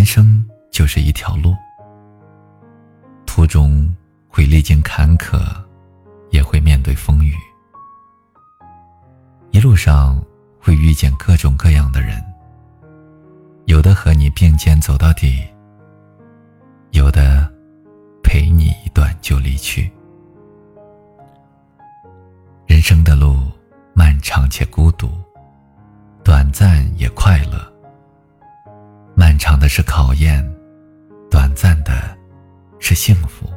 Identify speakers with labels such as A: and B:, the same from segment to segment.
A: 人生就是一条路，途中会历经坎坷，也会面对风雨，一路上会遇见各种各样的人，有的和你并肩走到底，有的陪你一段就离去。人生的路漫长且孤独，短暂也快乐。长的是考验，短暂的是幸福。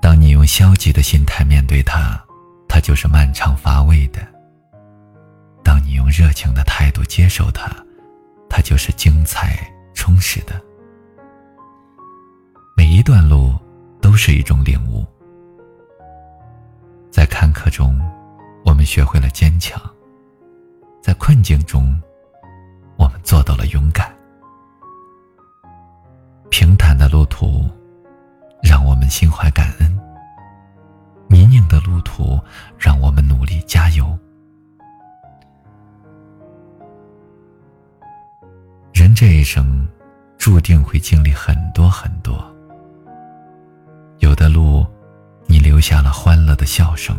A: 当你用消极的心态面对它，它就是漫长乏味的；当你用热情的态度接受它，它就是精彩充实的。每一段路都是一种领悟，在坎坷中，我们学会了坚强；在困境中，我们做到了勇敢。平坦的路途，让我们心怀感恩；泥泞的路途，让我们努力加油。人这一生，注定会经历很多很多。有的路，你留下了欢乐的笑声；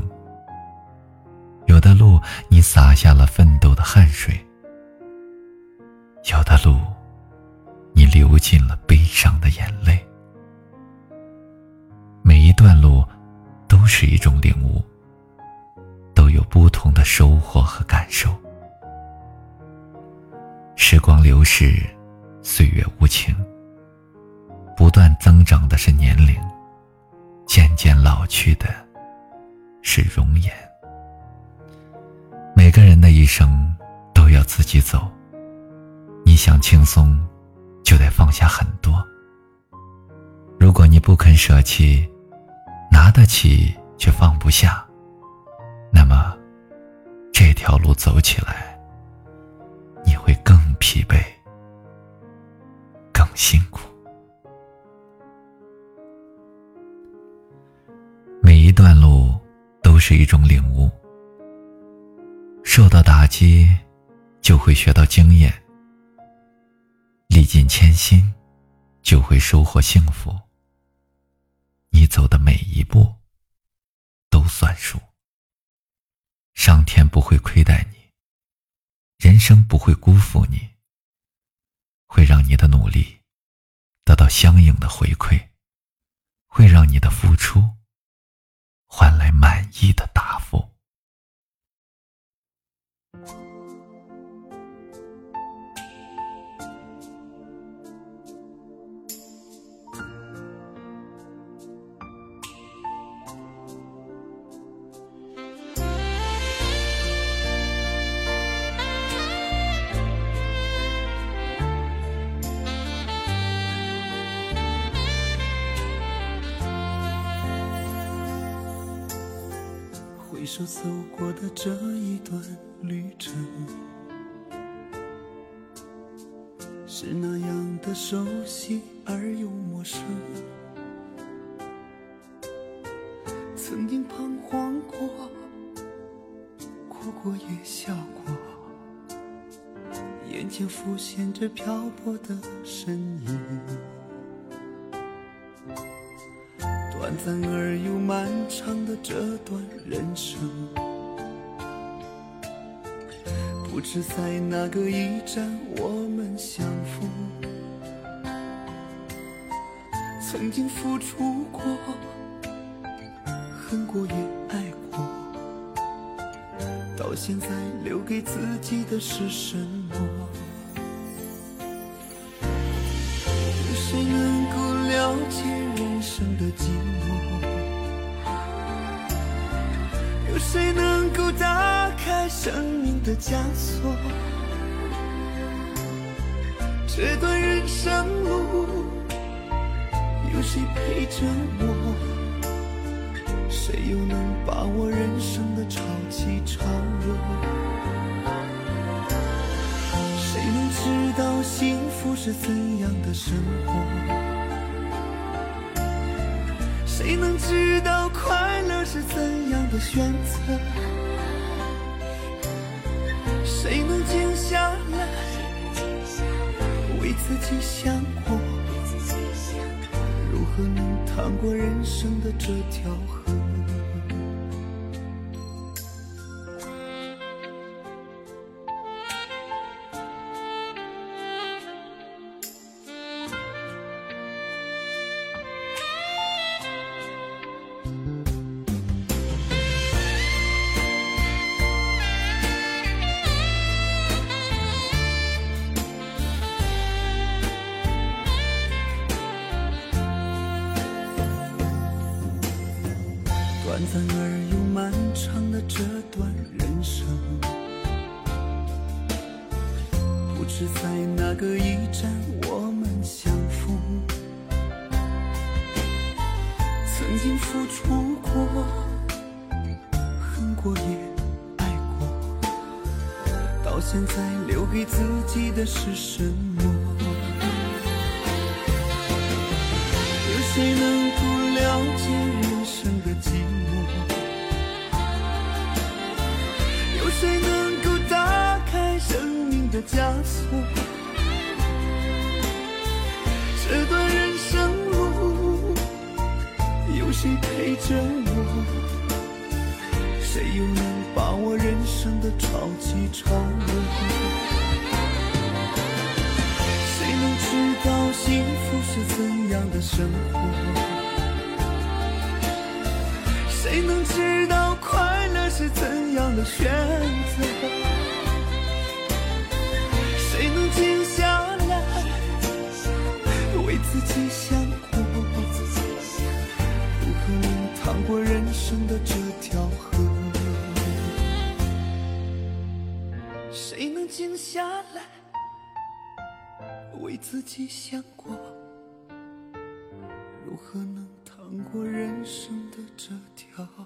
A: 有的路，你洒下了奋斗的汗水。有的路，你流尽了悲伤的眼泪。每一段路，都是一种领悟，都有不同的收获和感受。时光流逝，岁月无情。不断增长的是年龄，渐渐老去的是容颜。每个人的一生，都要自己走。想轻松，就得放下很多。如果你不肯舍弃，拿得起却放不下，那么这条路走起来，你会更疲惫、更辛苦。每一段路都是一种领悟，受到打击，就会学到经验。尽千辛，就会收获幸福。你走的每一步，都算数。上天不会亏待你，人生不会辜负你，会让你的努力得到相应的回馈，会让你的付出换来满意的答复。
B: 回首走过的这一段旅程，是那样的熟悉而又陌生。曾经彷徨过，哭过也笑过，眼前浮现着漂泊的身影。短暂而又漫长的这段人生，不知在哪个驿站我们相逢。曾经付出过，恨过也爱过，到现在留给自己的是什么？谁能够打开生命的枷锁？这段人生路，有谁陪着我？谁又能把握人生的潮起潮落？谁能知道幸福是怎样的生活？谁能知道快乐是怎样的选择？谁能静下来，为自己想过，如何能趟过人生的这条河？是在哪个驿站我们相逢。曾经付出过，恨过也爱过，到现在留给自己的是什么？有谁能够了解人生枷锁？这段人生路，有谁陪着我？谁又能把握人生的潮起潮落？谁能知道幸福是怎样的生活？谁能知道快乐是怎样的选过人生的这条河？谁能静下来为自己想过？如何能趟过人生的这条河？